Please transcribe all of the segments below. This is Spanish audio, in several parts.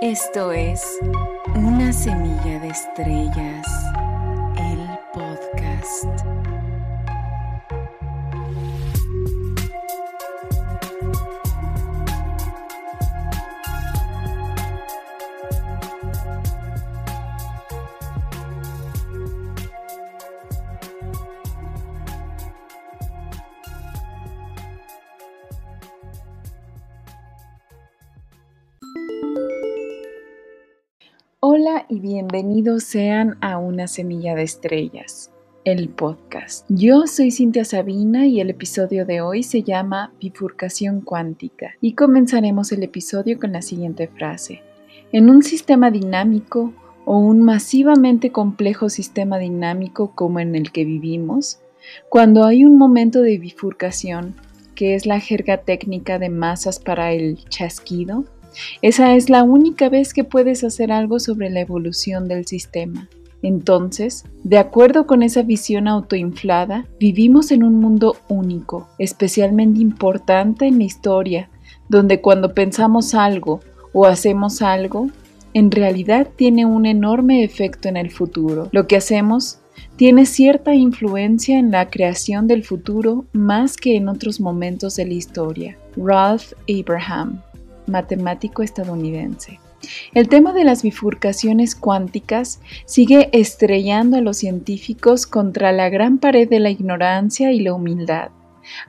Esto es Una semilla de estrellas, el podcast. Y bienvenidos sean a Una Semilla de Estrellas, el podcast. Yo soy Cintia Sabina y el episodio de hoy se llama Bifurcación cuántica y comenzaremos el episodio con la siguiente frase. En un sistema dinámico o un masivamente complejo sistema dinámico como en el que vivimos, cuando hay un momento de bifurcación, que es la jerga técnica de masas para el chasquido, esa es la única vez que puedes hacer algo sobre la evolución del sistema. Entonces, de acuerdo con esa visión autoinflada, vivimos en un mundo único, especialmente importante en la historia, donde cuando pensamos algo o hacemos algo, en realidad tiene un enorme efecto en el futuro. Lo que hacemos tiene cierta influencia en la creación del futuro más que en otros momentos de la historia. Ralph Abraham matemático estadounidense. El tema de las bifurcaciones cuánticas sigue estrellando a los científicos contra la gran pared de la ignorancia y la humildad,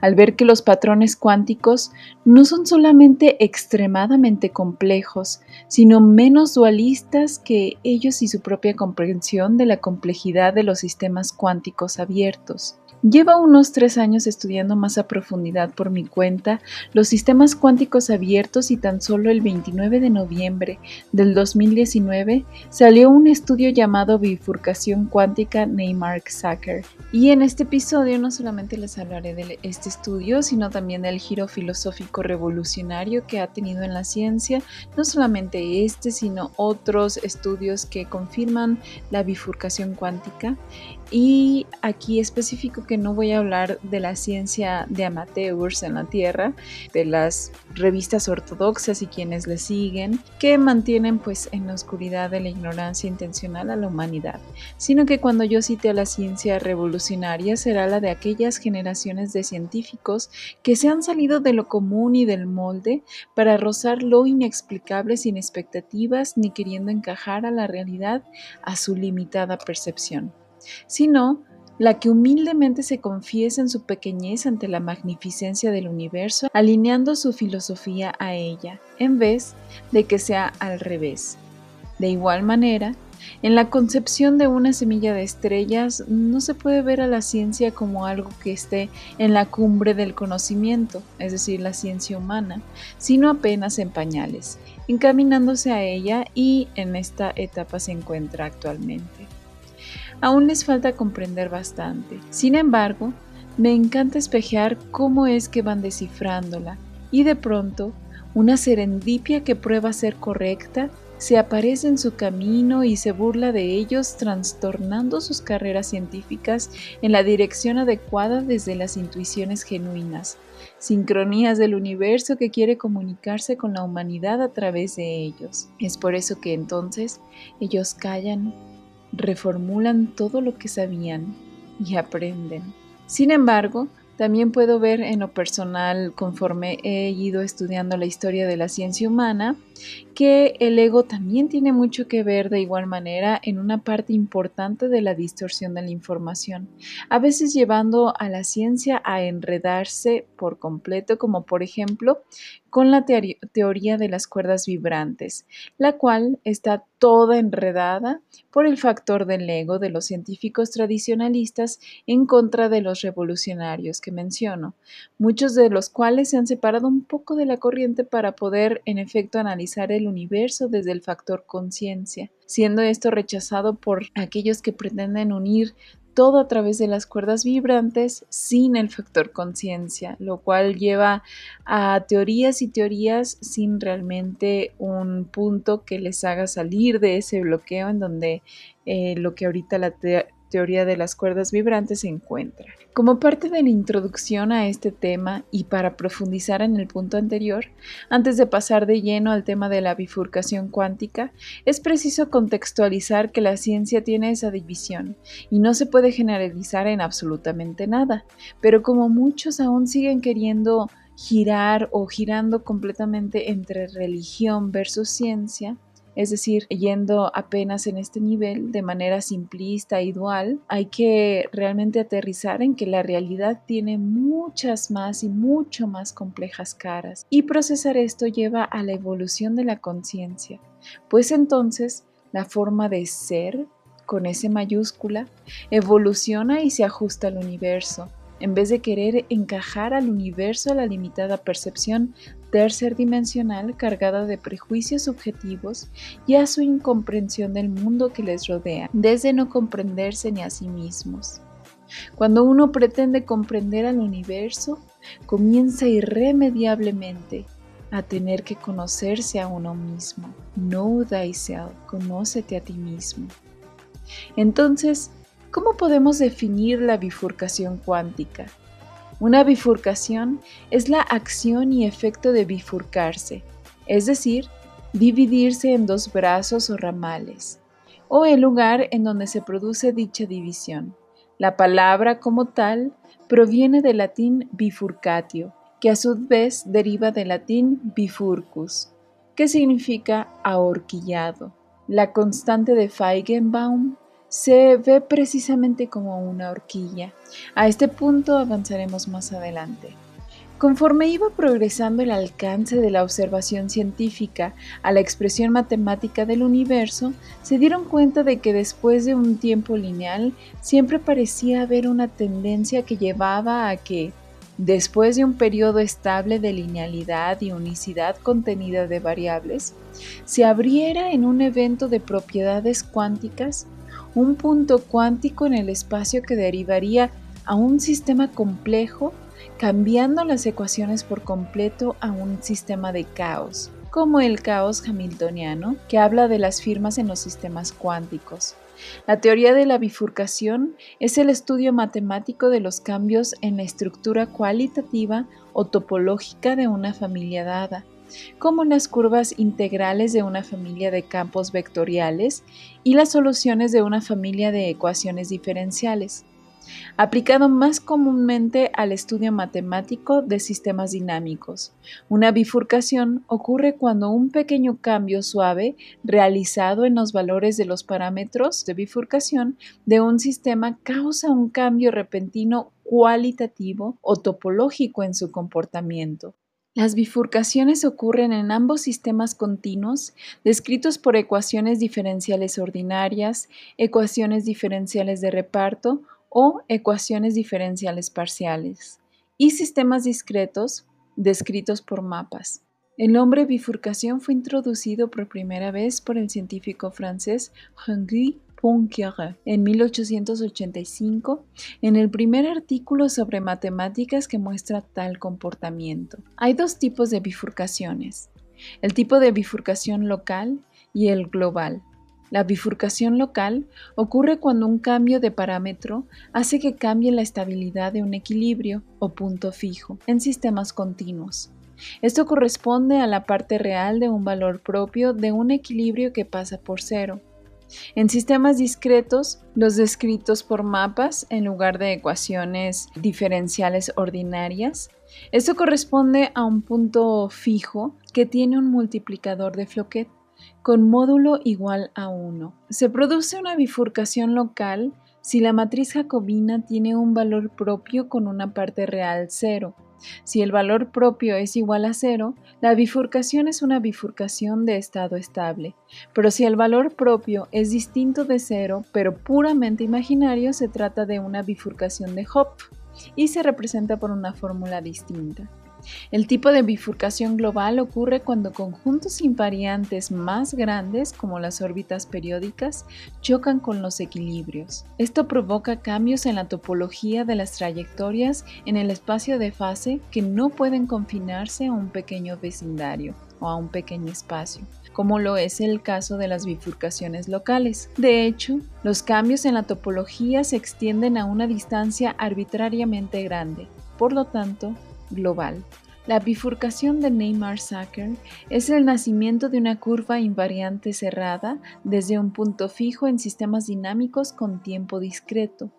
al ver que los patrones cuánticos no son solamente extremadamente complejos, sino menos dualistas que ellos y su propia comprensión de la complejidad de los sistemas cuánticos abiertos. Lleva unos tres años estudiando más a profundidad por mi cuenta los sistemas cuánticos abiertos y tan solo el 29 de noviembre del 2019 salió un estudio llamado Bifurcación Cuántica Neymar Zucker. Y en este episodio no solamente les hablaré de este estudio, sino también del giro filosófico revolucionario que ha tenido en la ciencia, no solamente este, sino otros estudios que confirman la bifurcación cuántica y aquí específico que no voy a hablar de la ciencia de amateurs en la Tierra, de las revistas ortodoxas y quienes le siguen, que mantienen pues en la oscuridad de la ignorancia intencional a la humanidad, sino que cuando yo cite a la ciencia revolucionaria será la de aquellas generaciones de científicos que se han salido de lo común y del molde para rozar lo inexplicable sin expectativas ni queriendo encajar a la realidad a su limitada percepción sino la que humildemente se confiesa en su pequeñez ante la magnificencia del universo, alineando su filosofía a ella, en vez de que sea al revés. De igual manera, en la concepción de una semilla de estrellas no se puede ver a la ciencia como algo que esté en la cumbre del conocimiento, es decir, la ciencia humana, sino apenas en pañales, encaminándose a ella y en esta etapa se encuentra actualmente. Aún les falta comprender bastante. Sin embargo, me encanta espejear cómo es que van descifrándola y de pronto una serendipia que prueba ser correcta se aparece en su camino y se burla de ellos trastornando sus carreras científicas en la dirección adecuada desde las intuiciones genuinas, sincronías del universo que quiere comunicarse con la humanidad a través de ellos. Es por eso que entonces ellos callan reformulan todo lo que sabían y aprenden. Sin embargo, también puedo ver en lo personal, conforme he ido estudiando la historia de la ciencia humana, que el ego también tiene mucho que ver de igual manera en una parte importante de la distorsión de la información, a veces llevando a la ciencia a enredarse por completo, como por ejemplo con la teoría de las cuerdas vibrantes, la cual está toda enredada por el factor del ego de los científicos tradicionalistas en contra de los revolucionarios que menciono, muchos de los cuales se han separado un poco de la corriente para poder en efecto analizar el universo desde el factor conciencia, siendo esto rechazado por aquellos que pretenden unir todo a través de las cuerdas vibrantes sin el factor conciencia, lo cual lleva a teorías y teorías sin realmente un punto que les haga salir de ese bloqueo en donde eh, lo que ahorita la teoría de las cuerdas vibrantes se encuentra. Como parte de la introducción a este tema y para profundizar en el punto anterior, antes de pasar de lleno al tema de la bifurcación cuántica, es preciso contextualizar que la ciencia tiene esa división y no se puede generalizar en absolutamente nada, pero como muchos aún siguen queriendo girar o girando completamente entre religión versus ciencia, es decir, yendo apenas en este nivel de manera simplista y dual, hay que realmente aterrizar en que la realidad tiene muchas más y mucho más complejas caras. Y procesar esto lleva a la evolución de la conciencia, pues entonces la forma de ser, con S mayúscula, evoluciona y se ajusta al universo, en vez de querer encajar al universo a la limitada percepción tercerdimensional cargada de prejuicios subjetivos y a su incomprensión del mundo que les rodea, desde no comprenderse ni a sí mismos. Cuando uno pretende comprender al universo, comienza irremediablemente a tener que conocerse a uno mismo. Know thyself, conócete a ti mismo. Entonces, ¿cómo podemos definir la bifurcación cuántica? Una bifurcación es la acción y efecto de bifurcarse, es decir, dividirse en dos brazos o ramales, o el lugar en donde se produce dicha división. La palabra como tal proviene del latín bifurcatio, que a su vez deriva del latín bifurcus, que significa ahorquillado. La constante de Feigenbaum se ve precisamente como una horquilla. A este punto avanzaremos más adelante. Conforme iba progresando el alcance de la observación científica a la expresión matemática del universo, se dieron cuenta de que después de un tiempo lineal siempre parecía haber una tendencia que llevaba a que, después de un periodo estable de linealidad y unicidad contenida de variables, se abriera en un evento de propiedades cuánticas un punto cuántico en el espacio que derivaría a un sistema complejo, cambiando las ecuaciones por completo a un sistema de caos, como el caos hamiltoniano, que habla de las firmas en los sistemas cuánticos. La teoría de la bifurcación es el estudio matemático de los cambios en la estructura cualitativa o topológica de una familia dada, como las curvas integrales de una familia de campos vectoriales y las soluciones de una familia de ecuaciones diferenciales, aplicado más comúnmente al estudio matemático de sistemas dinámicos. Una bifurcación ocurre cuando un pequeño cambio suave realizado en los valores de los parámetros de bifurcación de un sistema causa un cambio repentino cualitativo o topológico en su comportamiento. Las bifurcaciones ocurren en ambos sistemas continuos descritos por ecuaciones diferenciales ordinarias, ecuaciones diferenciales de reparto o ecuaciones diferenciales parciales, y sistemas discretos descritos por mapas. El nombre bifurcación fue introducido por primera vez por el científico francés Henri Poincaré en 1885 en el primer artículo sobre matemáticas que muestra tal comportamiento. Hay dos tipos de bifurcaciones, el tipo de bifurcación local y el global. La bifurcación local ocurre cuando un cambio de parámetro hace que cambie la estabilidad de un equilibrio o punto fijo en sistemas continuos. Esto corresponde a la parte real de un valor propio de un equilibrio que pasa por cero en sistemas discretos, los descritos por mapas en lugar de ecuaciones diferenciales ordinarias, esto corresponde a un punto fijo que tiene un multiplicador de Floquet con módulo igual a 1. Se produce una bifurcación local si la matriz jacobina tiene un valor propio con una parte real cero si el valor propio es igual a cero, la bifurcación es una bifurcación de estado estable, pero si el valor propio es distinto de cero, pero puramente imaginario, se trata de una bifurcación de Hopf y se representa por una fórmula distinta. El tipo de bifurcación global ocurre cuando conjuntos invariantes más grandes, como las órbitas periódicas, chocan con los equilibrios. Esto provoca cambios en la topología de las trayectorias en el espacio de fase que no pueden confinarse a un pequeño vecindario o a un pequeño espacio, como lo es el caso de las bifurcaciones locales. De hecho, los cambios en la topología se extienden a una distancia arbitrariamente grande, por lo tanto, global. La bifurcación de Neymar-Sacker es el nacimiento de una curva invariante cerrada desde un punto fijo en sistemas dinámicos con tiempo discreto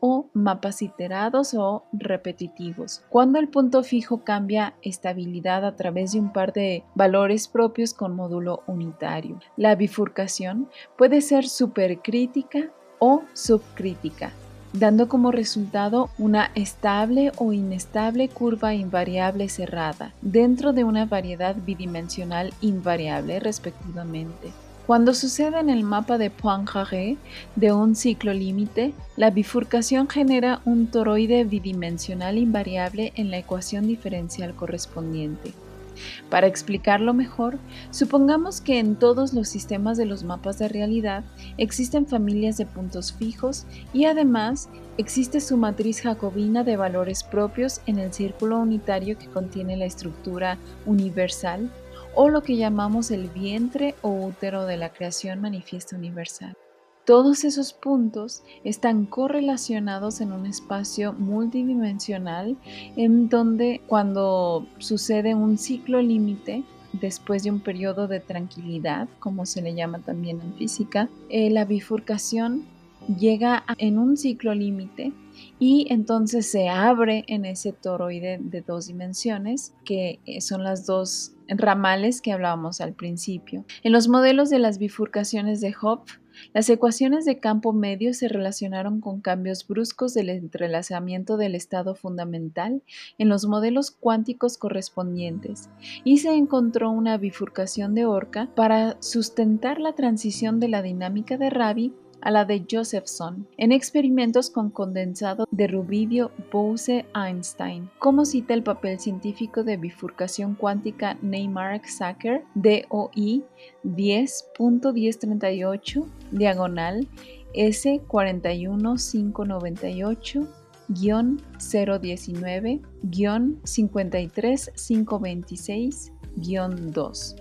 o mapas iterados o repetitivos. Cuando el punto fijo cambia estabilidad a través de un par de valores propios con módulo unitario. La bifurcación puede ser supercrítica o subcrítica, dando como resultado una estable o inestable curva invariable cerrada dentro de una variedad bidimensional invariable respectivamente. Cuando sucede en el mapa de Poincaré de un ciclo límite, la bifurcación genera un toroide bidimensional invariable en la ecuación diferencial correspondiente. Para explicarlo mejor, supongamos que en todos los sistemas de los mapas de realidad existen familias de puntos fijos y además existe su matriz jacobina de valores propios en el círculo unitario que contiene la estructura universal o lo que llamamos el vientre o útero de la creación manifiesta universal. Todos esos puntos están correlacionados en un espacio multidimensional en donde cuando sucede un ciclo límite, después de un periodo de tranquilidad, como se le llama también en física, eh, la bifurcación llega en un ciclo límite y entonces se abre en ese toroide de dos dimensiones, que eh, son las dos ramales que hablábamos al principio. En los modelos de las bifurcaciones de Hopf, las ecuaciones de campo medio se relacionaron con cambios bruscos del entrelazamiento del estado fundamental en los modelos cuánticos correspondientes y se encontró una bifurcación de Orca para sustentar la transición de la dinámica de Rabi a la de Josephson en experimentos con condensado de rubidio Bose-Einstein, como cita el papel científico de bifurcación cuántica Neymark-Sacker DOI 10.1038 diagonal S41598 019 53526 2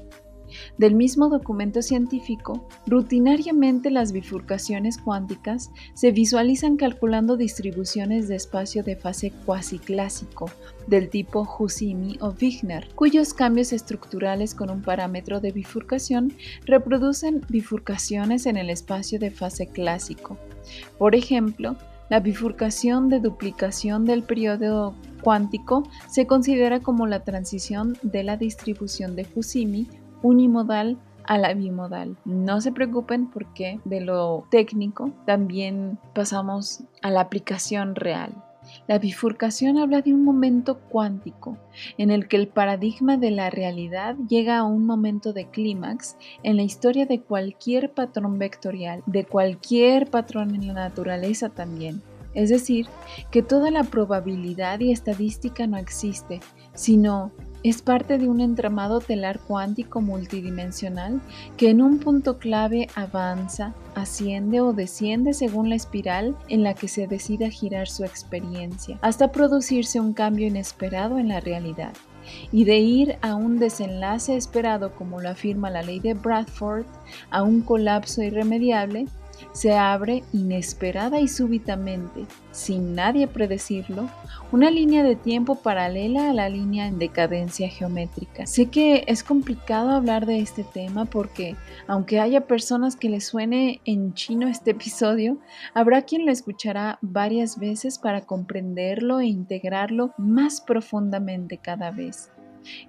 del mismo documento científico, rutinariamente las bifurcaciones cuánticas se visualizan calculando distribuciones de espacio de fase cuasi clásico del tipo Husimi o Wigner, cuyos cambios estructurales con un parámetro de bifurcación reproducen bifurcaciones en el espacio de fase clásico. Por ejemplo, la bifurcación de duplicación del periodo cuántico se considera como la transición de la distribución de Husimi unimodal a la bimodal. No se preocupen porque de lo técnico también pasamos a la aplicación real. La bifurcación habla de un momento cuántico en el que el paradigma de la realidad llega a un momento de clímax en la historia de cualquier patrón vectorial, de cualquier patrón en la naturaleza también. Es decir, que toda la probabilidad y estadística no existe, sino es parte de un entramado telar cuántico multidimensional que en un punto clave avanza, asciende o desciende según la espiral en la que se decida girar su experiencia, hasta producirse un cambio inesperado en la realidad. Y de ir a un desenlace esperado, como lo afirma la ley de Bradford, a un colapso irremediable, se abre inesperada y súbitamente, sin nadie predecirlo, una línea de tiempo paralela a la línea en decadencia geométrica. Sé que es complicado hablar de este tema porque, aunque haya personas que les suene en chino este episodio, habrá quien lo escuchará varias veces para comprenderlo e integrarlo más profundamente cada vez.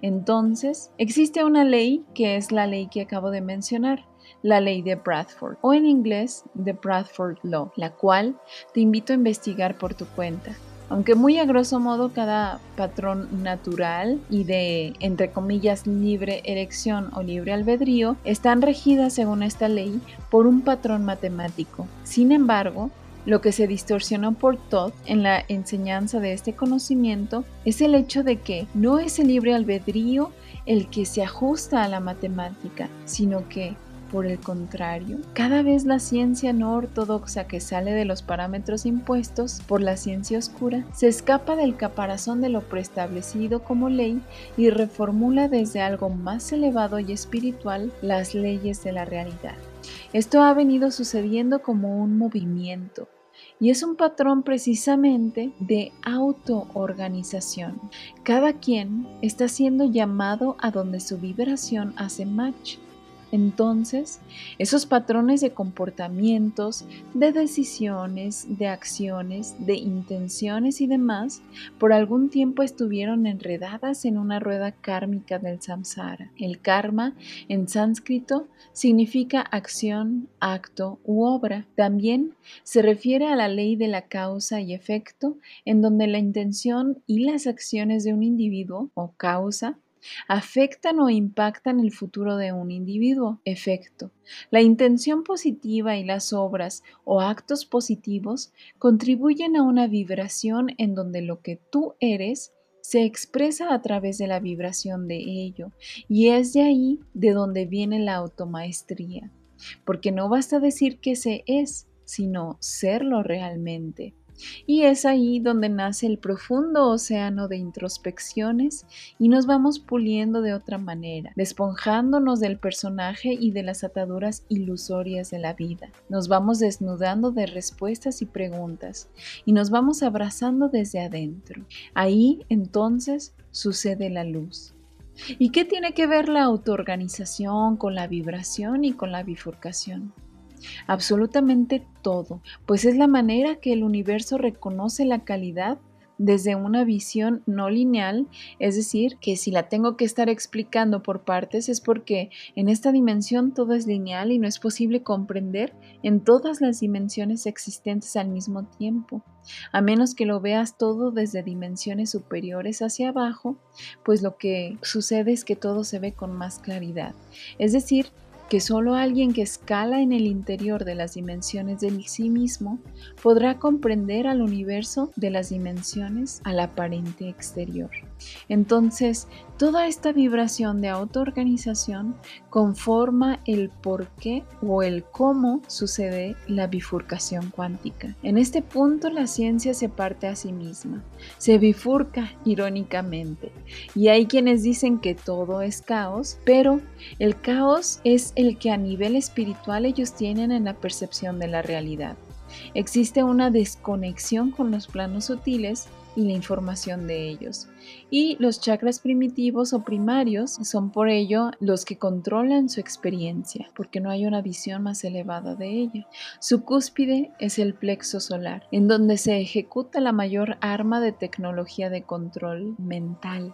Entonces, existe una ley que es la ley que acabo de mencionar, la ley de Bradford o en inglés The Bradford Law, la cual te invito a investigar por tu cuenta. Aunque muy a grosso modo cada patrón natural y de, entre comillas, libre elección o libre albedrío están regidas según esta ley por un patrón matemático. Sin embargo, lo que se distorsionó por Todd en la enseñanza de este conocimiento es el hecho de que no es el libre albedrío el que se ajusta a la matemática, sino que Por el contrario, cada vez la ciencia no ortodoxa que sale de los parámetros impuestos por la ciencia oscura se escapa del caparazón de lo preestablecido como ley y reformula desde algo más elevado y espiritual las leyes de la realidad. Esto ha venido sucediendo como un movimiento, y es un patrón precisamente de autoorganización. Cada quien está siendo llamado a donde su vibración hace match entonces, esos patrones de comportamientos, de decisiones, de acciones, de intenciones y demás, por algún tiempo estuvieron enredadas en una rueda kármica del samsara. El karma, en sánscrito, significa acción, acto u obra. También se refiere a la ley de la causa y efecto, en donde la intención y las acciones de un individuo o causa afectan o impactan el futuro de un individuo. Efecto. La intención positiva y las obras o actos positivos contribuyen a una vibración en donde lo que tú eres se expresa a través de la vibración de ello y es de ahí de donde viene la automaestría, porque no basta decir que se es, sino serlo realmente. Y es ahí donde nace el profundo océano de introspecciones y nos vamos puliendo de otra manera, despojándonos del personaje y de las ataduras ilusorias de la vida. Nos vamos desnudando de respuestas y preguntas y nos vamos abrazando desde adentro. Ahí entonces sucede la luz. ¿Y qué tiene que ver la autoorganización con la vibración y con la bifurcación? Absolutamente todo, pues es la manera que el universo reconoce la calidad desde una visión no lineal, es decir, que si la tengo que estar explicando por partes es porque en esta dimensión todo es lineal y no es posible comprender en todas las dimensiones existentes al mismo tiempo. A menos que lo veas todo desde dimensiones superiores hacia abajo, pues lo que sucede es que todo se ve con más claridad. Es decir, que solo alguien que escala en el interior de las dimensiones del sí mismo podrá comprender al universo de las dimensiones al aparente exterior. Entonces, toda esta vibración de autoorganización conforma el por qué o el cómo sucede la bifurcación cuántica. En este punto la ciencia se parte a sí misma, se bifurca irónicamente, y hay quienes dicen que todo es caos, pero el caos es el que a nivel espiritual ellos tienen en la percepción de la realidad. Existe una desconexión con los planos sutiles y la información de ellos. Y los chakras primitivos o primarios son por ello los que controlan su experiencia, porque no hay una visión más elevada de ella. Su cúspide es el plexo solar, en donde se ejecuta la mayor arma de tecnología de control mental.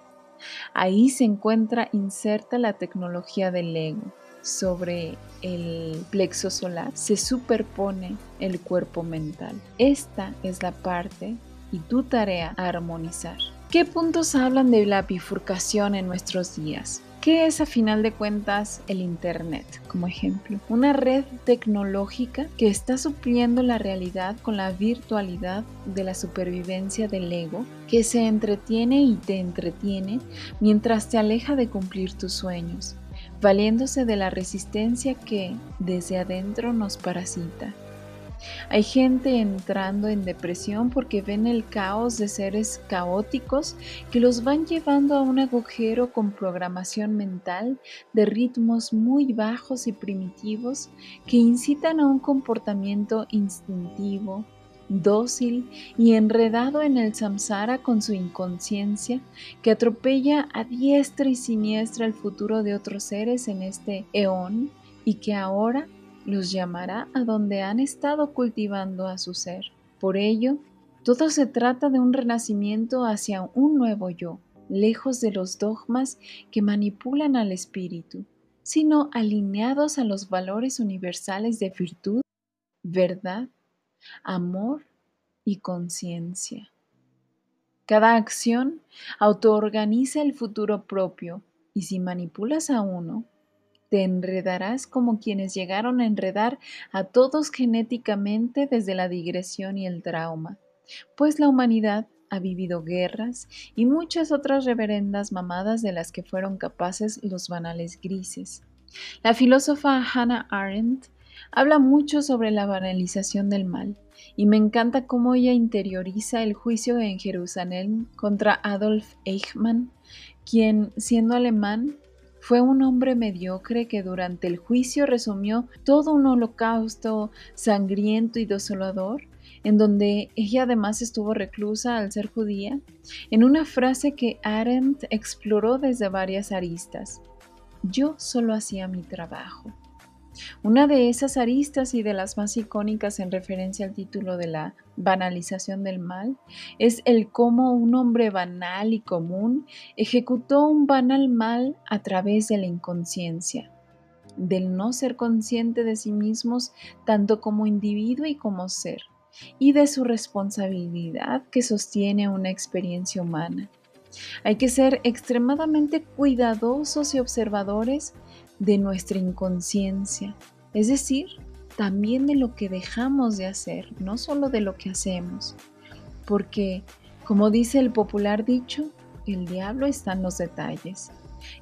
Ahí se encuentra inserta la tecnología del ego. Sobre el plexo solar se superpone el cuerpo mental. Esta es la parte y tu tarea armonizar. ¿Qué puntos hablan de la bifurcación en nuestros días? ¿Qué es a final de cuentas el Internet, como ejemplo? Una red tecnológica que está supliendo la realidad con la virtualidad de la supervivencia del ego, que se entretiene y te entretiene mientras te aleja de cumplir tus sueños, valiéndose de la resistencia que desde adentro nos parasita. Hay gente entrando en depresión porque ven el caos de seres caóticos que los van llevando a un agujero con programación mental de ritmos muy bajos y primitivos que incitan a un comportamiento instintivo, dócil y enredado en el samsara con su inconsciencia que atropella a diestra y siniestra el futuro de otros seres en este eón y que ahora los llamará a donde han estado cultivando a su ser. Por ello, todo se trata de un renacimiento hacia un nuevo yo, lejos de los dogmas que manipulan al espíritu, sino alineados a los valores universales de virtud, verdad, amor y conciencia. Cada acción autoorganiza el futuro propio y si manipulas a uno, te enredarás como quienes llegaron a enredar a todos genéticamente desde la digresión y el trauma, pues la humanidad ha vivido guerras y muchas otras reverendas mamadas de las que fueron capaces los banales grises. La filósofa Hannah Arendt habla mucho sobre la banalización del mal y me encanta cómo ella interioriza el juicio en Jerusalén contra Adolf Eichmann, quien, siendo alemán, fue un hombre mediocre que durante el juicio resumió todo un holocausto sangriento y desolador, en donde ella además estuvo reclusa al ser judía, en una frase que Arendt exploró desde varias aristas. Yo solo hacía mi trabajo. Una de esas aristas y de las más icónicas en referencia al título de la banalización del mal es el cómo un hombre banal y común ejecutó un banal mal a través de la inconsciencia, del no ser consciente de sí mismos tanto como individuo y como ser, y de su responsabilidad que sostiene una experiencia humana. Hay que ser extremadamente cuidadosos y observadores de nuestra inconsciencia, es decir, también de lo que dejamos de hacer, no solo de lo que hacemos, porque, como dice el popular dicho, el diablo está en los detalles,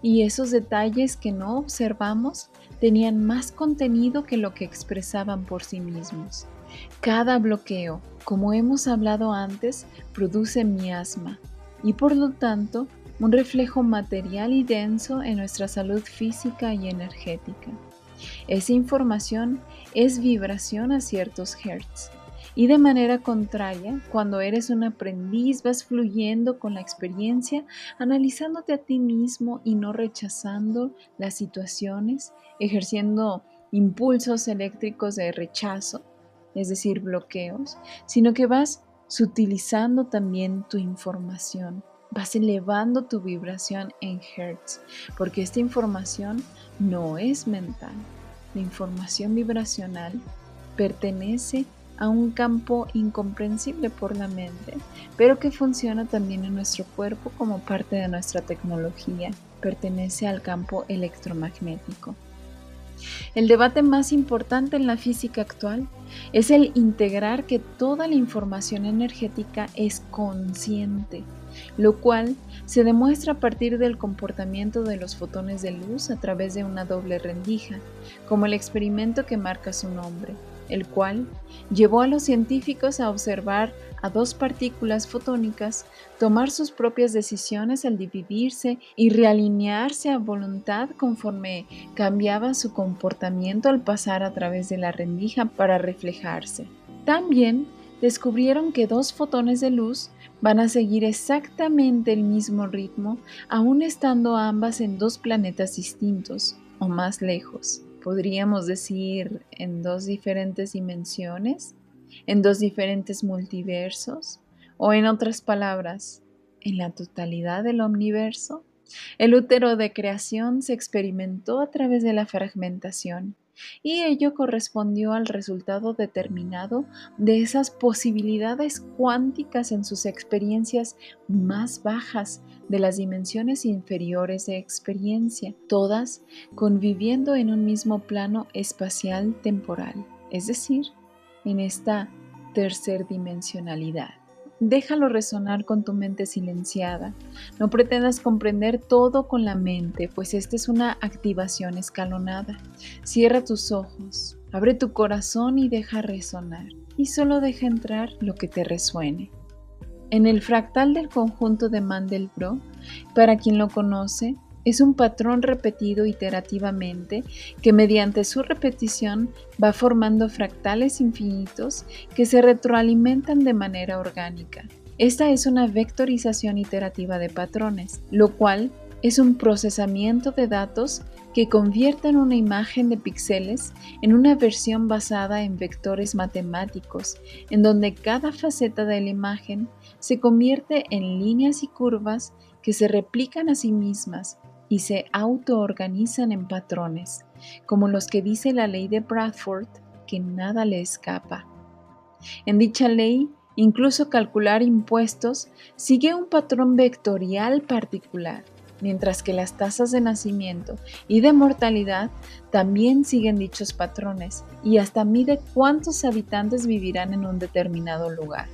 y esos detalles que no observamos tenían más contenido que lo que expresaban por sí mismos. Cada bloqueo, como hemos hablado antes, produce miasma. Y por lo tanto un reflejo material y denso en nuestra salud física y energética. Esa información es vibración a ciertos hertz. Y de manera contraria, cuando eres un aprendiz, vas fluyendo con la experiencia, analizándote a ti mismo y no rechazando las situaciones, ejerciendo impulsos eléctricos de rechazo, es decir, bloqueos, sino que vas sutilizando también tu información vas elevando tu vibración en hertz, porque esta información no es mental. La información vibracional pertenece a un campo incomprensible por la mente, pero que funciona también en nuestro cuerpo como parte de nuestra tecnología. Pertenece al campo electromagnético. El debate más importante en la física actual es el integrar que toda la información energética es consciente lo cual se demuestra a partir del comportamiento de los fotones de luz a través de una doble rendija, como el experimento que marca su nombre, el cual llevó a los científicos a observar a dos partículas fotónicas tomar sus propias decisiones al dividirse y realinearse a voluntad conforme cambiaba su comportamiento al pasar a través de la rendija para reflejarse. También descubrieron que dos fotones de luz van a seguir exactamente el mismo ritmo, aun estando ambas en dos planetas distintos o más lejos. Podríamos decir en dos diferentes dimensiones, en dos diferentes multiversos, o en otras palabras, en la totalidad del universo. El útero de creación se experimentó a través de la fragmentación y ello correspondió al resultado determinado de esas posibilidades cuánticas en sus experiencias más bajas de las dimensiones inferiores de experiencia, todas conviviendo en un mismo plano espacial temporal, es decir, en esta tercerdimensionalidad. Déjalo resonar con tu mente silenciada. No pretendas comprender todo con la mente, pues esta es una activación escalonada. Cierra tus ojos, abre tu corazón y deja resonar. Y solo deja entrar lo que te resuene. En el fractal del conjunto de Mandelbrot, para quien lo conoce, es un patrón repetido iterativamente que mediante su repetición va formando fractales infinitos que se retroalimentan de manera orgánica. Esta es una vectorización iterativa de patrones, lo cual es un procesamiento de datos que convierten una imagen de píxeles en una versión basada en vectores matemáticos, en donde cada faceta de la imagen se convierte en líneas y curvas que se replican a sí mismas y se autoorganizan en patrones, como los que dice la ley de Bradford, que nada le escapa. En dicha ley, incluso calcular impuestos sigue un patrón vectorial particular, mientras que las tasas de nacimiento y de mortalidad también siguen dichos patrones y hasta mide cuántos habitantes vivirán en un determinado lugar.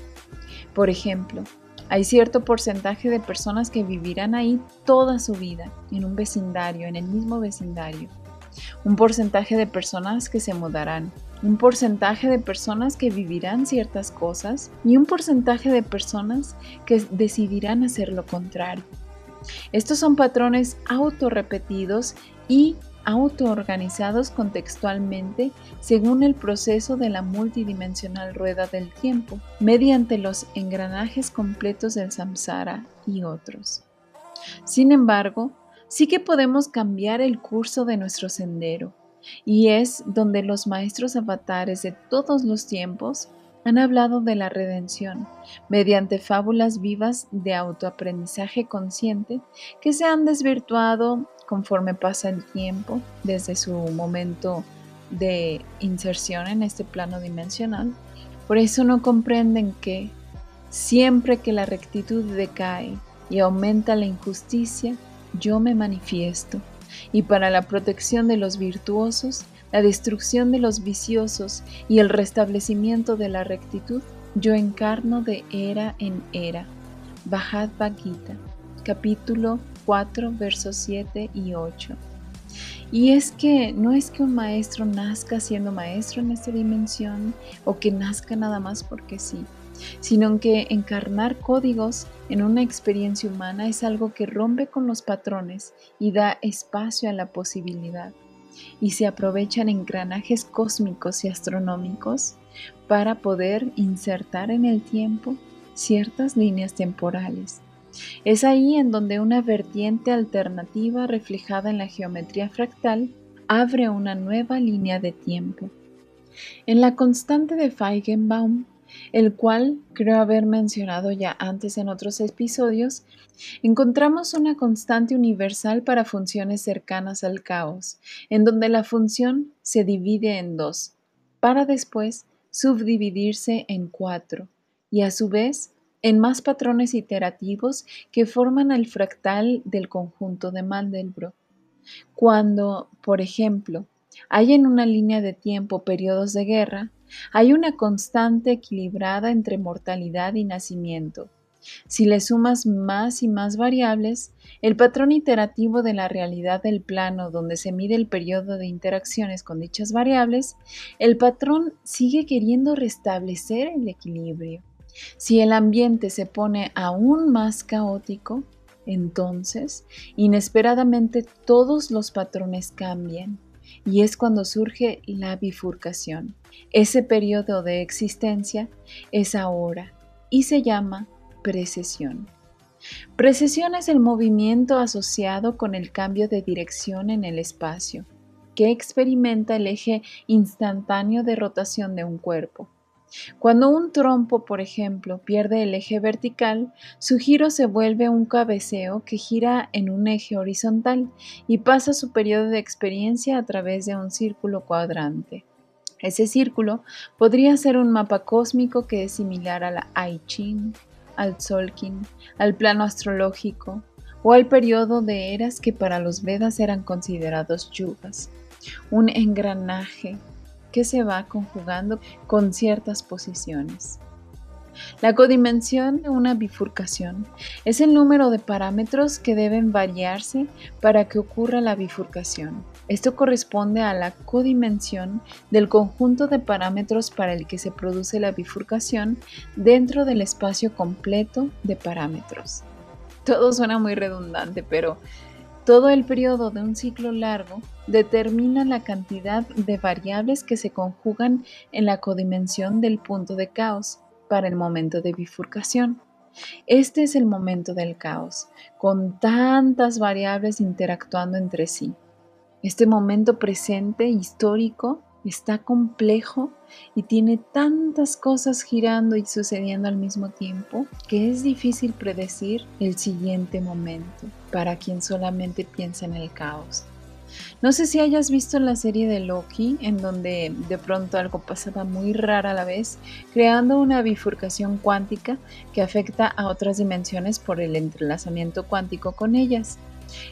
Por ejemplo, hay cierto porcentaje de personas que vivirán ahí toda su vida, en un vecindario, en el mismo vecindario. un porcentaje de personas que se mudarán, un porcentaje de personas que vivirán ciertas cosas y un porcentaje de personas que decidirán hacer lo contrario. Estos son patrones autorrepetidos y autoorganizados contextualmente según el proceso de la multidimensional rueda del tiempo, mediante los engranajes completos del samsara y otros. Sin embargo, sí que podemos cambiar el curso de nuestro sendero, y es donde los maestros avatares de todos los tiempos han hablado de la redención mediante fábulas vivas de autoaprendizaje consciente que se han desvirtuado conforme pasa el tiempo desde su momento de inserción en este plano dimensional. Por eso no comprenden que siempre que la rectitud decae y aumenta la injusticia, yo me manifiesto. Y para la protección de los virtuosos, la destrucción de los viciosos y el restablecimiento de la rectitud, yo encarno de era en era. Bhagavad Gita, capítulo 4, versos 7 y 8. Y es que no es que un maestro nazca siendo maestro en esta dimensión o que nazca nada más porque sí, sino que encarnar códigos en una experiencia humana es algo que rompe con los patrones y da espacio a la posibilidad y se aprovechan engranajes cósmicos y astronómicos para poder insertar en el tiempo ciertas líneas temporales. Es ahí en donde una vertiente alternativa reflejada en la geometría fractal abre una nueva línea de tiempo. En la constante de Feigenbaum, el cual creo haber mencionado ya antes en otros episodios, encontramos una constante universal para funciones cercanas al caos, en donde la función se divide en dos, para después subdividirse en cuatro, y a su vez en más patrones iterativos que forman el fractal del conjunto de Mandelbrot. Cuando, por ejemplo, hay en una línea de tiempo periodos de guerra, hay una constante equilibrada entre mortalidad y nacimiento. Si le sumas más y más variables, el patrón iterativo de la realidad del plano donde se mide el periodo de interacciones con dichas variables, el patrón sigue queriendo restablecer el equilibrio. Si el ambiente se pone aún más caótico, entonces, inesperadamente todos los patrones cambian y es cuando surge la bifurcación. Ese periodo de existencia es ahora y se llama precesión. Precesión es el movimiento asociado con el cambio de dirección en el espacio, que experimenta el eje instantáneo de rotación de un cuerpo. Cuando un trompo, por ejemplo, pierde el eje vertical, su giro se vuelve un cabeceo que gira en un eje horizontal y pasa su periodo de experiencia a través de un círculo cuadrante. Ese círculo podría ser un mapa cósmico que es similar a la al Tzolk'in, al plano astrológico o al periodo de eras que para los Vedas eran considerados yugas, un engranaje que se va conjugando con ciertas posiciones. La codimensión de una bifurcación es el número de parámetros que deben variarse para que ocurra la bifurcación. Esto corresponde a la codimensión del conjunto de parámetros para el que se produce la bifurcación dentro del espacio completo de parámetros. Todo suena muy redundante, pero todo el periodo de un ciclo largo determina la cantidad de variables que se conjugan en la codimensión del punto de caos para el momento de bifurcación. Este es el momento del caos, con tantas variables interactuando entre sí. Este momento presente histórico está complejo y tiene tantas cosas girando y sucediendo al mismo tiempo que es difícil predecir el siguiente momento para quien solamente piensa en el caos. No sé si hayas visto la serie de Loki, en donde de pronto algo pasaba muy rara a la vez, creando una bifurcación cuántica que afecta a otras dimensiones por el entrelazamiento cuántico con ellas.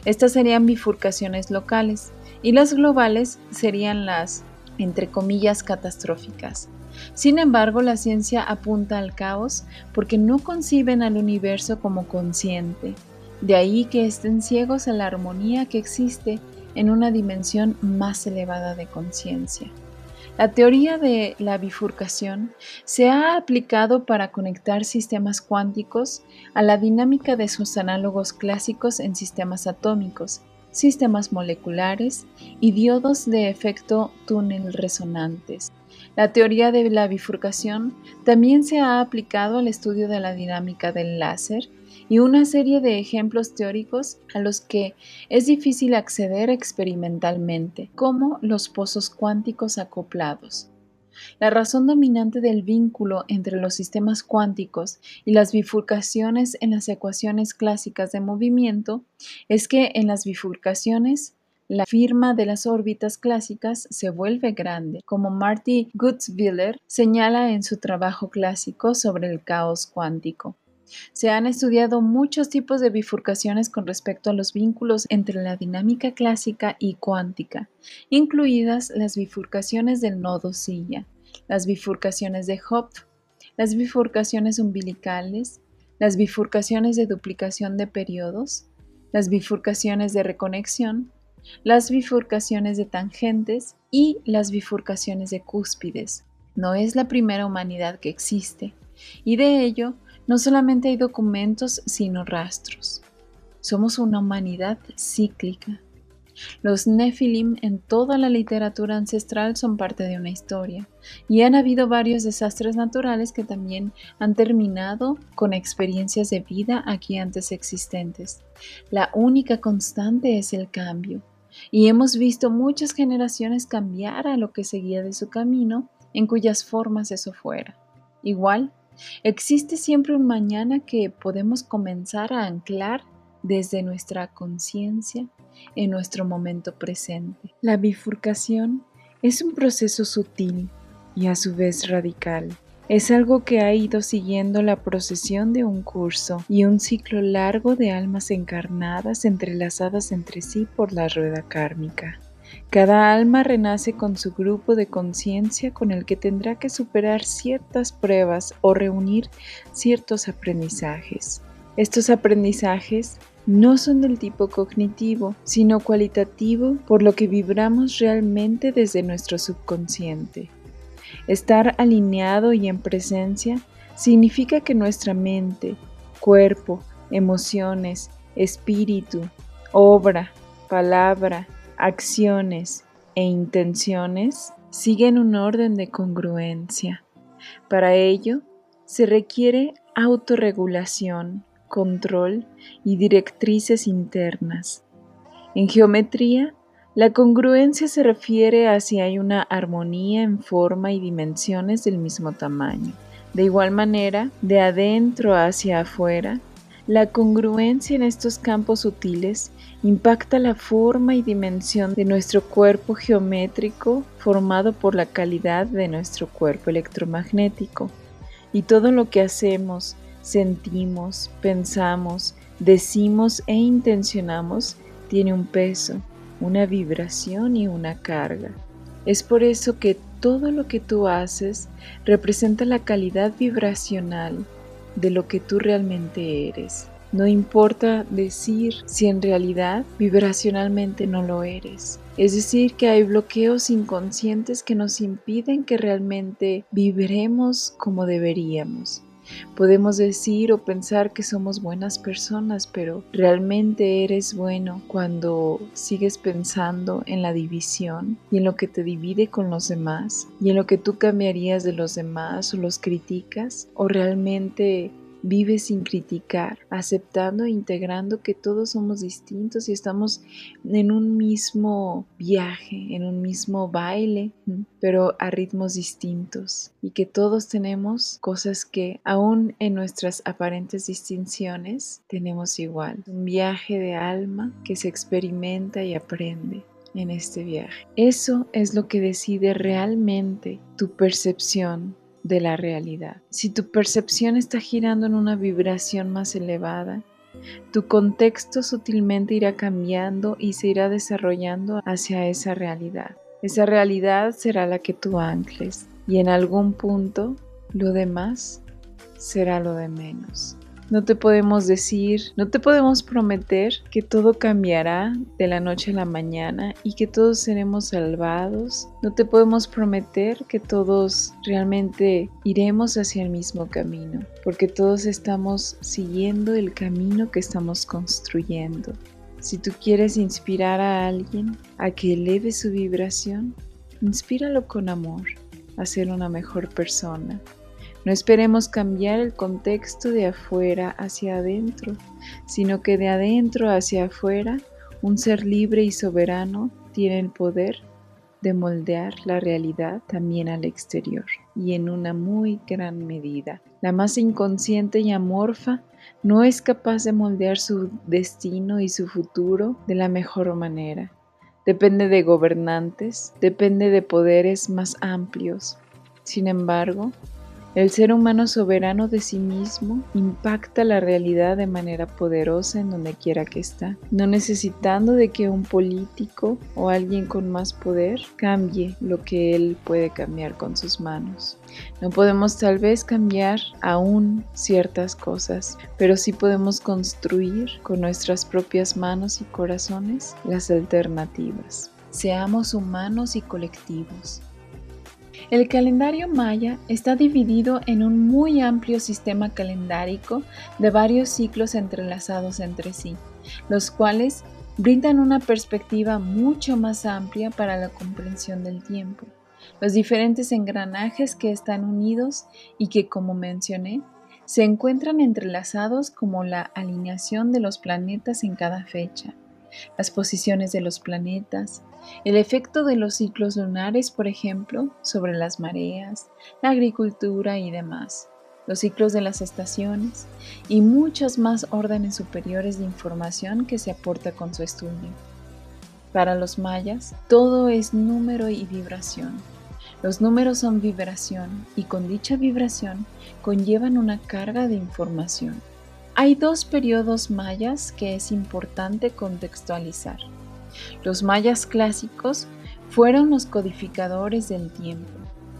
Estas serían bifurcaciones locales y las globales serían las entre comillas, catastróficas. Sin embargo, la ciencia apunta al caos porque no conciben al universo como consciente. De ahí que estén ciegos a la armonía que existe en una dimensión más elevada de conciencia. La teoría de la bifurcación se ha aplicado para conectar sistemas cuánticos a la dinámica de sus análogos clásicos en sistemas atómicos, sistemas moleculares y diodos de efecto túnel resonantes. La teoría de la bifurcación también se ha aplicado al estudio de la dinámica del láser y una serie de ejemplos teóricos a los que es difícil acceder experimentalmente, como los pozos cuánticos acoplados. La razón dominante del vínculo entre los sistemas cuánticos y las bifurcaciones en las ecuaciones clásicas de movimiento es que en las bifurcaciones la firma de las órbitas clásicas se vuelve grande, como Marty Gutzwiller señala en su trabajo clásico sobre el caos cuántico. Se han estudiado muchos tipos de bifurcaciones con respecto a los vínculos entre la dinámica clásica y cuántica, incluidas las bifurcaciones del nodo silla, las bifurcaciones de Hopf, las bifurcaciones umbilicales, las bifurcaciones de duplicación de periodos, las bifurcaciones de reconexión, las bifurcaciones de tangentes y las bifurcaciones de cúspides. No es la primera humanidad que existe, y de ello no solamente hay documentos, sino rastros. Somos una humanidad cíclica. Los Nephilim en toda la literatura ancestral son parte de una historia, y han habido varios desastres naturales que también han terminado con experiencias de vida aquí antes existentes. La única constante es el cambio, y hemos visto muchas generaciones cambiar a lo que seguía de su camino, en cuyas formas eso fuera. Igual, Existe siempre un mañana que podemos comenzar a anclar desde nuestra conciencia en nuestro momento presente. La bifurcación es un proceso sutil y a su vez radical. Es algo que ha ido siguiendo la procesión de un curso y un ciclo largo de almas encarnadas entrelazadas entre sí por la rueda kármica. Cada alma renace con su grupo de conciencia con el que tendrá que superar ciertas pruebas o reunir ciertos aprendizajes. Estos aprendizajes no son del tipo cognitivo, sino cualitativo, por lo que vibramos realmente desde nuestro subconsciente. Estar alineado y en presencia significa que nuestra mente, cuerpo, emociones, espíritu, obra, palabra, acciones e intenciones siguen un orden de congruencia. Para ello, se requiere autorregulación, control y directrices internas. En geometría, la congruencia se refiere a si hay una armonía en forma y dimensiones del mismo tamaño. De igual manera, de adentro hacia afuera, la congruencia en estos campos sutiles impacta la forma y dimensión de nuestro cuerpo geométrico formado por la calidad de nuestro cuerpo electromagnético. Y todo lo que hacemos, sentimos, pensamos, decimos e intencionamos tiene un peso, una vibración y una carga. Es por eso que todo lo que tú haces representa la calidad vibracional de lo que tú realmente eres. No importa decir si en realidad vibracionalmente no lo eres. Es decir, que hay bloqueos inconscientes que nos impiden que realmente vibremos como deberíamos. Podemos decir o pensar que somos buenas personas, pero realmente eres bueno cuando sigues pensando en la división y en lo que te divide con los demás y en lo que tú cambiarías de los demás o los criticas o realmente Vive sin criticar, aceptando e integrando que todos somos distintos y estamos en un mismo viaje, en un mismo baile, pero a ritmos distintos y que todos tenemos cosas que aún en nuestras aparentes distinciones tenemos igual. Un viaje de alma que se experimenta y aprende en este viaje. Eso es lo que decide realmente tu percepción de la realidad. Si tu percepción está girando en una vibración más elevada, tu contexto sutilmente irá cambiando y se irá desarrollando hacia esa realidad. Esa realidad será la que tú ancles y en algún punto lo demás será lo de menos. No te podemos decir, no te podemos prometer que todo cambiará de la noche a la mañana y que todos seremos salvados. No te podemos prometer que todos realmente iremos hacia el mismo camino, porque todos estamos siguiendo el camino que estamos construyendo. Si tú quieres inspirar a alguien a que eleve su vibración, inspíralo con amor a ser una mejor persona, no esperemos cambiar el contexto de afuera hacia adentro, sino que de adentro hacia afuera, un ser libre y soberano tiene el poder de moldear la realidad también al exterior y en una muy gran medida. La más inconsciente y amorfa no es capaz de moldear su destino y su futuro de la mejor manera. Depende de gobernantes, depende de poderes más amplios. Sin embargo, el ser humano soberano de sí mismo impacta la realidad de manera poderosa en donde quiera que está, no necesitando de que un político o alguien con más poder cambie lo que él puede cambiar con sus manos. No podemos tal vez cambiar aún ciertas cosas, pero sí podemos construir con nuestras propias manos y corazones las alternativas. Seamos humanos y colectivos. El calendario maya está dividido en un muy amplio sistema calendárico de varios ciclos entrelazados entre sí, los cuales brindan una perspectiva mucho más amplia para la comprensión del tiempo, los diferentes engranajes que están unidos y que, como mencioné, se encuentran entrelazados como la alineación de los planetas en cada fecha, las posiciones de los planetas, el efecto de los ciclos lunares, por ejemplo, sobre las mareas, la agricultura y demás, los ciclos de las estaciones y muchas más órdenes superiores de información que se aporta con su estudio. Para los mayas, todo es número y vibración. Los números son vibración y con dicha vibración conllevan una carga de información. Hay dos periodos mayas que es importante contextualizar. Los mayas clásicos fueron los codificadores del tiempo,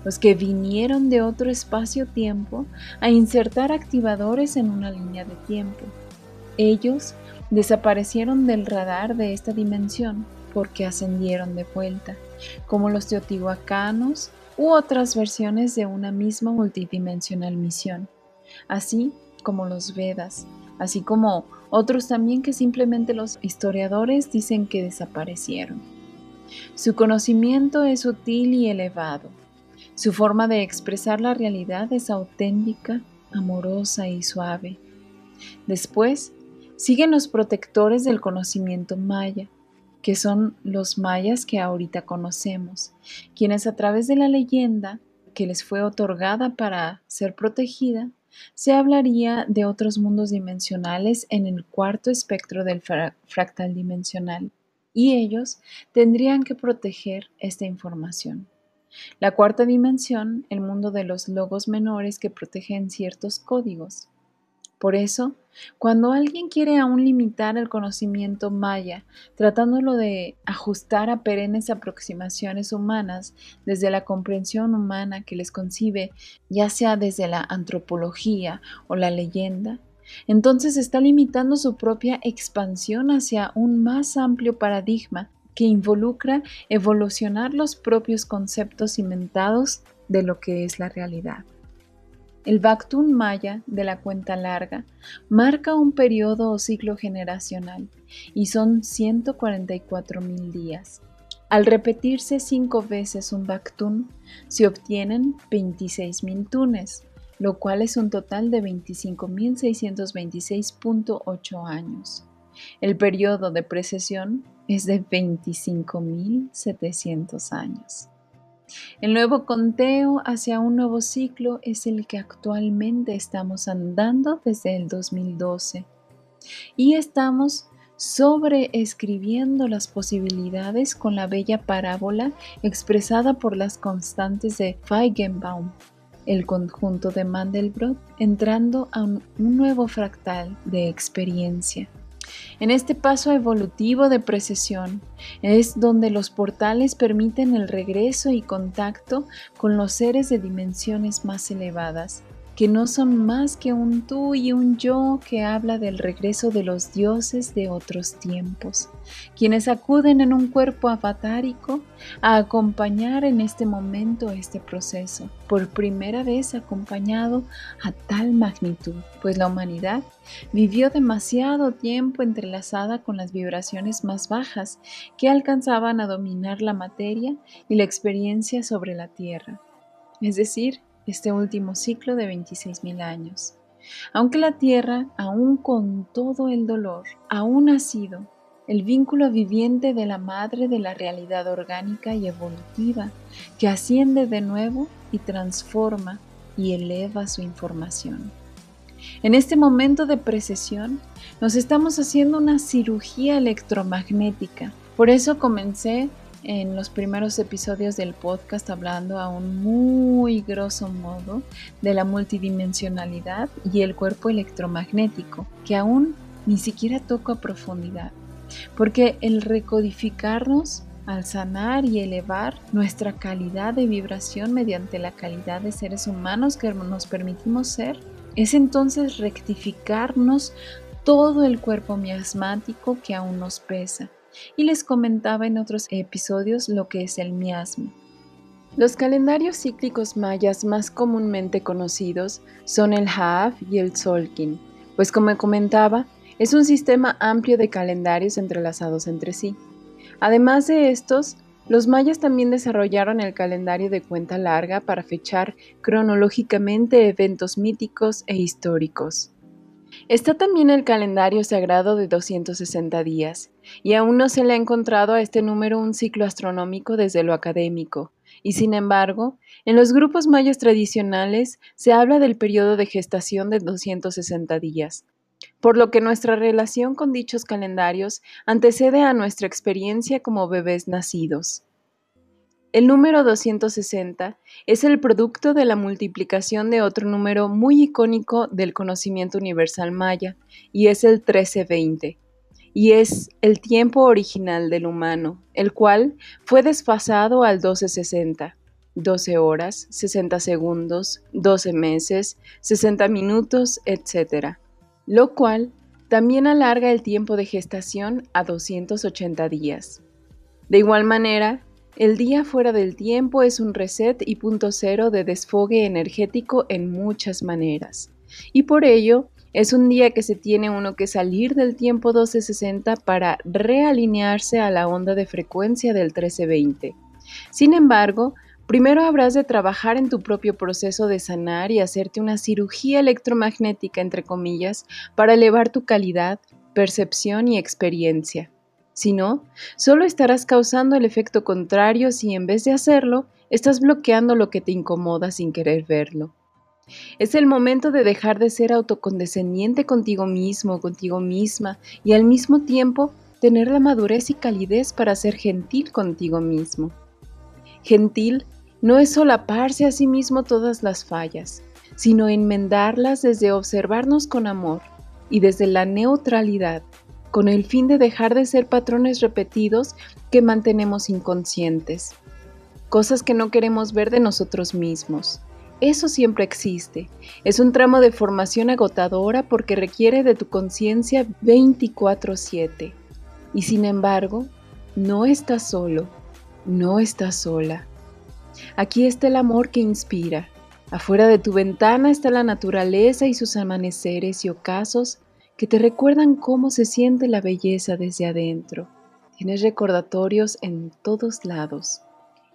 los que vinieron de otro espacio-tiempo a insertar activadores en una línea de tiempo. Ellos desaparecieron del radar de esta dimensión porque ascendieron de vuelta, como los teotihuacanos u otras versiones de una misma multidimensional misión, así como los Vedas, así como otros también que simplemente los historiadores dicen que desaparecieron. Su conocimiento es sutil y elevado. Su forma de expresar la realidad es auténtica, amorosa y suave. Después, siguen los protectores del conocimiento maya, que son los mayas que ahorita conocemos, quienes a través de la leyenda que les fue otorgada para ser protegida, se hablaría de otros mundos dimensionales en el cuarto espectro del fractal dimensional y ellos tendrían que proteger esta información. La cuarta dimensión, el mundo de los logos menores que protegen ciertos códigos. Por eso, cuando alguien quiere aún limitar el conocimiento maya, tratándolo de ajustar a perennes aproximaciones humanas desde la comprensión humana que les concibe, ya sea desde la antropología o la leyenda, entonces está limitando su propia expansión hacia un más amplio paradigma que involucra evolucionar los propios conceptos inventados de lo que es la realidad. El Bactún maya de la cuenta larga marca un periodo o ciclo generacional y son 144 mil días. Al repetirse cinco veces un Bactún, se obtienen 26 mil tunes, lo cual es un total de 25.626.8 años. El periodo de precesión es de 25.700 años. El nuevo conteo hacia un nuevo ciclo es el que actualmente estamos andando desde el 2012 y estamos sobreescribiendo las posibilidades con la bella parábola expresada por las constantes de Feigenbaum, el conjunto de Mandelbrot, entrando a un nuevo fractal de experiencia. En este paso evolutivo de precesión es donde los portales permiten el regreso y contacto con los seres de dimensiones más elevadas, que no son más que un tú y un yo que habla del regreso de los dioses de otros tiempos, quienes acuden en un cuerpo avatárico a acompañar en este momento este proceso, por primera vez acompañado a tal magnitud, pues la humanidad vivió demasiado tiempo entrelazada con las vibraciones más bajas que alcanzaban a dominar la materia y la experiencia sobre la Tierra, es decir, este último ciclo de 26.000 años. Aunque la Tierra, aún con todo el dolor, aún ha sido el vínculo viviente de la madre de la realidad orgánica y evolutiva, que asciende de nuevo y transforma y eleva su información. En este momento de precesión, nos estamos haciendo una cirugía electromagnética. Por eso comencé en los primeros episodios del podcast hablando a un muy grosso modo de la multidimensionalidad y el cuerpo electromagnético, que aún ni siquiera toco a profundidad, porque el recodificarnos al sanar y elevar nuestra calidad de vibración mediante la calidad de seres humanos que nos permitimos ser, es entonces rectificarnos todo el cuerpo miasmático que aún nos pesa y les comentaba en otros episodios lo que es el miasma. Los calendarios cíclicos mayas más comúnmente conocidos son el Haaf y el Tzolkin, pues como comentaba, es un sistema amplio de calendarios entrelazados entre sí. Además de estos, los mayas también desarrollaron el calendario de cuenta larga para fechar cronológicamente eventos míticos e históricos. Está también el calendario sagrado de 260 días, y aún no se le ha encontrado a este número un ciclo astronómico desde lo académico, y sin embargo, en los grupos mayas tradicionales se habla del periodo de gestación de 260 días, por lo que nuestra relación con dichos calendarios antecede a nuestra experiencia como bebés nacidos. El número 260 es el producto de la multiplicación de otro número muy icónico del conocimiento universal maya, y es el 1320, y es el tiempo original del humano, el cual fue desfasado al 1260, 12 horas, 60 segundos, 12 meses, 60 minutos, etc., lo cual también alarga el tiempo de gestación a 280 días. De igual manera, el día fuera del tiempo es un reset y punto cero de desfogue energético en muchas maneras. Y por ello, es un día que se tiene uno que salir del tiempo 1260 para realinearse a la onda de frecuencia del 1320. Sin embargo, primero habrás de trabajar en tu propio proceso de sanar y hacerte una cirugía electromagnética, entre comillas, para elevar tu calidad, percepción y experiencia. Si no, solo estarás causando el efecto contrario si en vez de hacerlo, estás bloqueando lo que te incomoda sin querer verlo. Es el momento de dejar de ser autocondescendiente contigo mismo, contigo misma, y al mismo tiempo tener la madurez y calidez para ser gentil contigo mismo. Gentil no es solaparse a sí mismo todas las fallas, sino enmendarlas desde observarnos con amor y desde la neutralidad con el fin de dejar de ser patrones repetidos que mantenemos inconscientes, cosas que no queremos ver de nosotros mismos. Eso siempre existe. Es un tramo de formación agotadora porque requiere de tu conciencia 24/7. Y sin embargo, no estás solo, no estás sola. Aquí está el amor que inspira. Afuera de tu ventana está la naturaleza y sus amaneceres y ocasos que te recuerdan cómo se siente la belleza desde adentro. Tienes recordatorios en todos lados.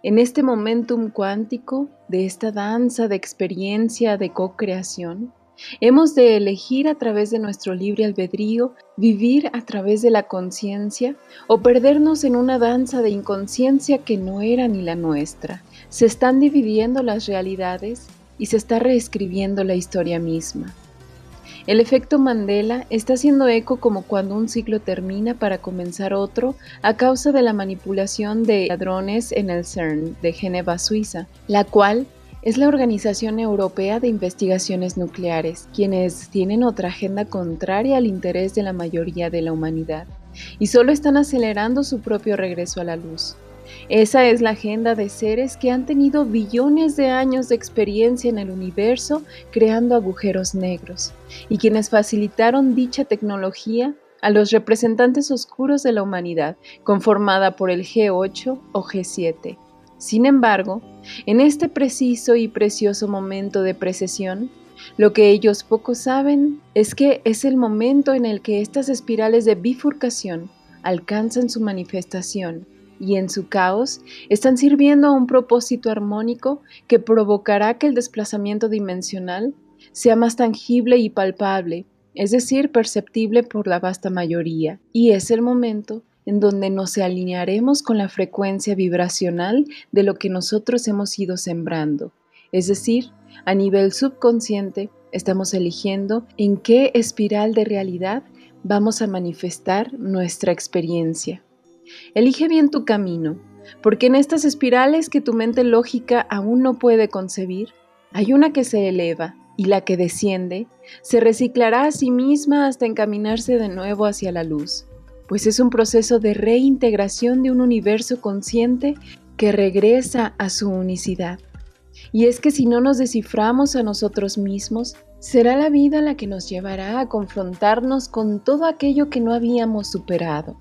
En este momentum cuántico de esta danza de experiencia de co-creación, hemos de elegir a través de nuestro libre albedrío vivir a través de la conciencia o perdernos en una danza de inconsciencia que no era ni la nuestra. Se están dividiendo las realidades y se está reescribiendo la historia misma. El efecto Mandela está haciendo eco como cuando un ciclo termina para comenzar otro a causa de la manipulación de ladrones en el CERN de Geneva, Suiza, la cual es la Organización Europea de Investigaciones Nucleares, quienes tienen otra agenda contraria al interés de la mayoría de la humanidad y solo están acelerando su propio regreso a la luz. Esa es la agenda de seres que han tenido billones de años de experiencia en el universo creando agujeros negros y quienes facilitaron dicha tecnología a los representantes oscuros de la humanidad, conformada por el G8 o G7. Sin embargo, en este preciso y precioso momento de precesión, lo que ellos poco saben es que es el momento en el que estas espirales de bifurcación alcanzan su manifestación y en su caos están sirviendo a un propósito armónico que provocará que el desplazamiento dimensional sea más tangible y palpable, es decir, perceptible por la vasta mayoría, y es el momento en donde nos alinearemos con la frecuencia vibracional de lo que nosotros hemos ido sembrando, es decir, a nivel subconsciente estamos eligiendo en qué espiral de realidad vamos a manifestar nuestra experiencia. Elige bien tu camino, porque en estas espirales que tu mente lógica aún no puede concebir, hay una que se eleva y la que desciende se reciclará a sí misma hasta encaminarse de nuevo hacia la luz, pues es un proceso de reintegración de un universo consciente que regresa a su unicidad. Y es que si no nos desciframos a nosotros mismos, será la vida la que nos llevará a confrontarnos con todo aquello que no habíamos superado.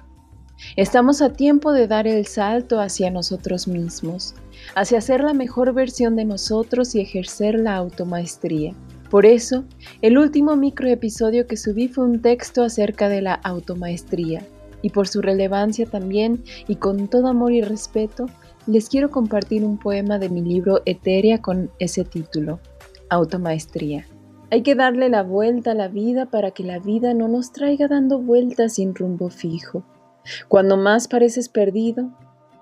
Estamos a tiempo de dar el salto hacia nosotros mismos, hacia ser la mejor versión de nosotros y ejercer la automaestría. Por eso, el último microepisodio que subí fue un texto acerca de la automaestría, y por su relevancia también, y con todo amor y respeto, les quiero compartir un poema de mi libro Eteria con ese título, Automaestría. Hay que darle la vuelta a la vida para que la vida no nos traiga dando vueltas sin rumbo fijo. Cuando más pareces perdido,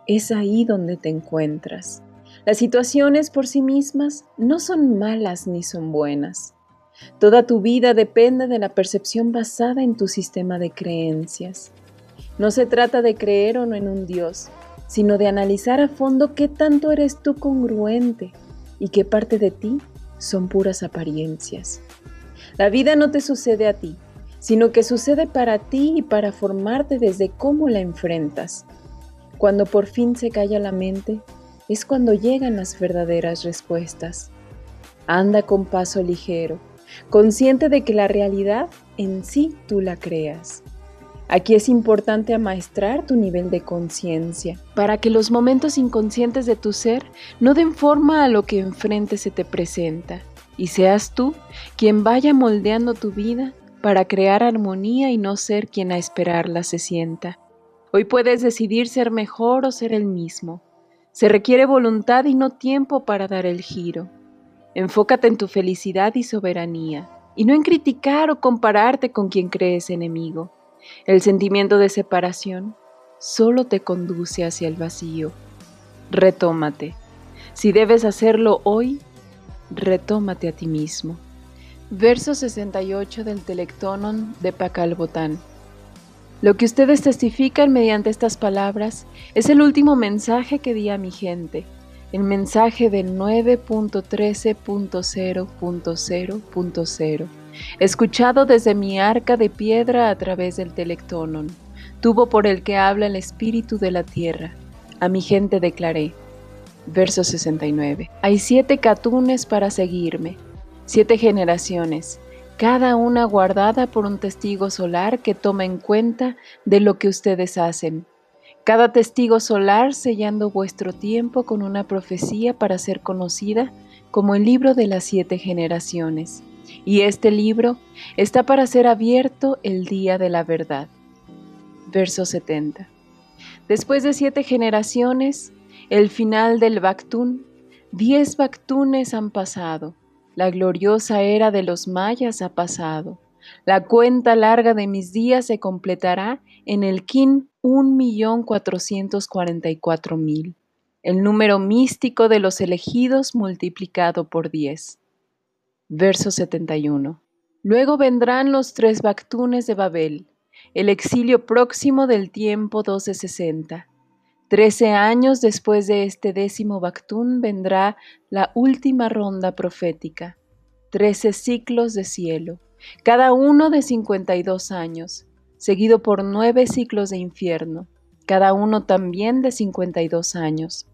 es ahí donde te encuentras. Las situaciones por sí mismas no son malas ni son buenas. Toda tu vida depende de la percepción basada en tu sistema de creencias. No se trata de creer o no en un Dios, sino de analizar a fondo qué tanto eres tú congruente y qué parte de ti son puras apariencias. La vida no te sucede a ti, sino que sucede para ti y para formarte desde cómo la enfrentas. Cuando por fin se calla la mente, es cuando llegan las verdaderas respuestas. Anda con paso ligero, consciente de que la realidad en sí tú la creas. Aquí es importante amaestrar tu nivel de conciencia, para que los momentos inconscientes de tu ser no den forma a lo que enfrente se te presenta, y seas tú quien vaya moldeando tu vida para crear armonía y no ser quien a esperarla se sienta. Hoy puedes decidir ser mejor o ser el mismo. Se requiere voluntad y no tiempo para dar el giro. Enfócate en tu felicidad y soberanía, y no en criticar o compararte con quien crees enemigo. El sentimiento de separación solo te conduce hacia el vacío. Retómate. Si debes hacerlo hoy, retómate a ti mismo. Verso 68 del Telectonon de Pacalbotán. Lo que ustedes testifican mediante estas palabras es el último mensaje que di a mi gente, el mensaje del 9.13.0.0.0, escuchado desde mi arca de piedra a través del Telectonon, tubo por el que habla el espíritu de la tierra. A mi gente declaré. Verso 69. Hay siete catunes para seguirme siete generaciones, cada una guardada por un testigo solar que toma en cuenta de lo que ustedes hacen. Cada testigo solar sellando vuestro tiempo con una profecía para ser conocida como el libro de las siete generaciones. Y este libro está para ser abierto el día de la verdad. Verso 70. Después de siete generaciones, el final del Bactún, diez Bactunes han pasado la gloriosa era de los mayas ha pasado. La cuenta larga de mis días se completará en el kin 1.444.000, el número místico de los elegidos multiplicado por 10. Verso 71. Luego vendrán los tres Bactunes de Babel, el exilio próximo del tiempo 1260 Trece años después de este décimo Bactún vendrá la última ronda profética, trece ciclos de cielo, cada uno de cincuenta y dos años, seguido por nueve ciclos de infierno, cada uno también de 52 años.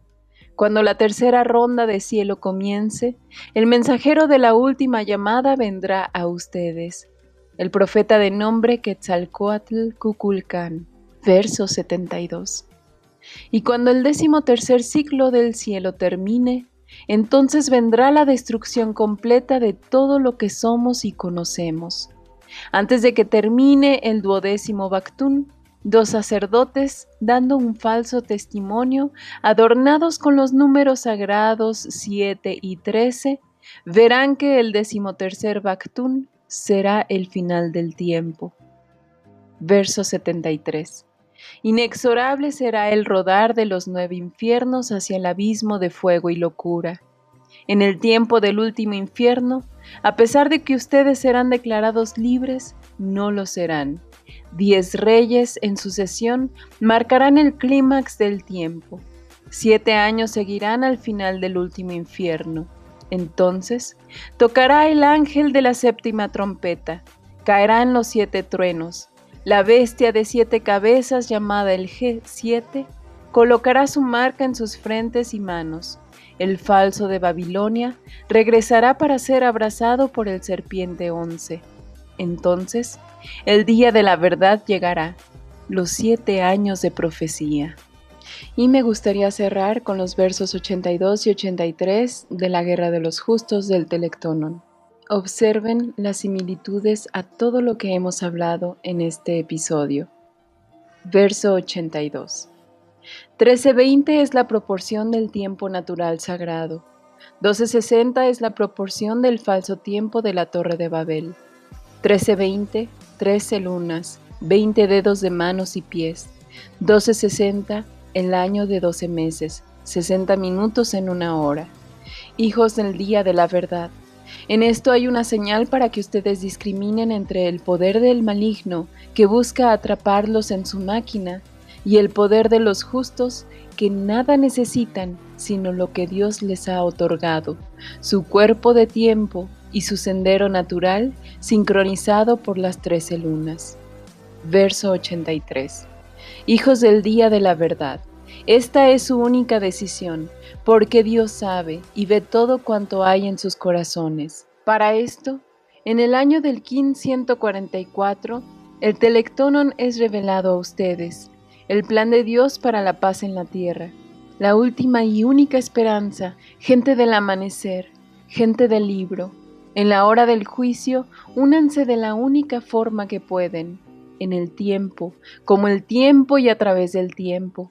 Cuando la tercera ronda de cielo comience, el mensajero de la última llamada vendrá a ustedes, el profeta de nombre Quetzalcoatl Cuculcán. Verso 72. Y cuando el décimo tercer ciclo del cielo termine, entonces vendrá la destrucción completa de todo lo que somos y conocemos. Antes de que termine el duodécimo Bactún, dos sacerdotes, dando un falso testimonio, adornados con los números sagrados 7 y 13, verán que el decimotercer Bactún será el final del tiempo. Verso 73. Inexorable será el rodar de los nueve infiernos hacia el abismo de fuego y locura. En el tiempo del último infierno, a pesar de que ustedes serán declarados libres, no lo serán. Diez reyes en sucesión marcarán el clímax del tiempo. Siete años seguirán al final del último infierno. Entonces tocará el ángel de la séptima trompeta, caerán los siete truenos, la bestia de siete cabezas llamada el G7 colocará su marca en sus frentes y manos. El falso de Babilonia regresará para ser abrazado por el serpiente once. Entonces, el día de la verdad llegará, los siete años de profecía. Y me gustaría cerrar con los versos 82 y 83 de la Guerra de los Justos del Telectonon. Observen las similitudes a todo lo que hemos hablado en este episodio. Verso 82. 1320 es la proporción del tiempo natural sagrado. 1260 es la proporción del falso tiempo de la Torre de Babel. 1320, 13 lunas, 20 dedos de manos y pies. 1260, el año de 12 meses, 60 minutos en una hora. Hijos del día de la verdad, en esto hay una señal para que ustedes discriminen entre el poder del maligno que busca atraparlos en su máquina y el poder de los justos que nada necesitan sino lo que Dios les ha otorgado, su cuerpo de tiempo y su sendero natural sincronizado por las trece lunas. Verso 83. Hijos del día de la verdad. Esta es su única decisión, porque Dios sabe y ve todo cuanto hay en sus corazones. Para esto, en el año del 1544, el Telectonon es revelado a ustedes, el plan de Dios para la paz en la tierra, la última y única esperanza, gente del amanecer, gente del libro. En la hora del juicio, únanse de la única forma que pueden, en el tiempo, como el tiempo y a través del tiempo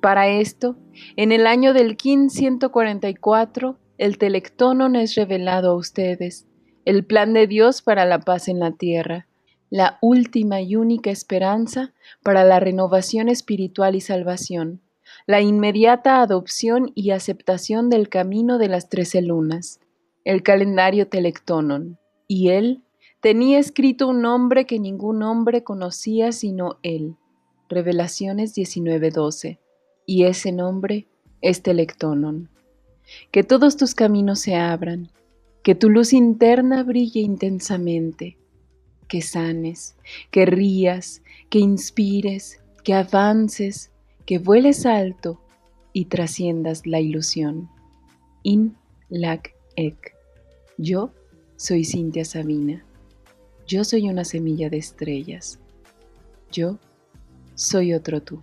para esto, en el año del 1544, el Telectonon es revelado a ustedes, el plan de Dios para la paz en la tierra, la última y única esperanza para la renovación espiritual y salvación, la inmediata adopción y aceptación del camino de las trece lunas, el calendario Telectonon. Y él tenía escrito un nombre que ningún hombre conocía sino él. Revelaciones 19:12 y ese nombre es Telectonon. Que todos tus caminos se abran, que tu luz interna brille intensamente, que sanes, que rías, que inspires, que avances, que vueles alto y trasciendas la ilusión. In Lac Ek. Yo soy Cintia Sabina. Yo soy una semilla de estrellas. Yo soy otro tú.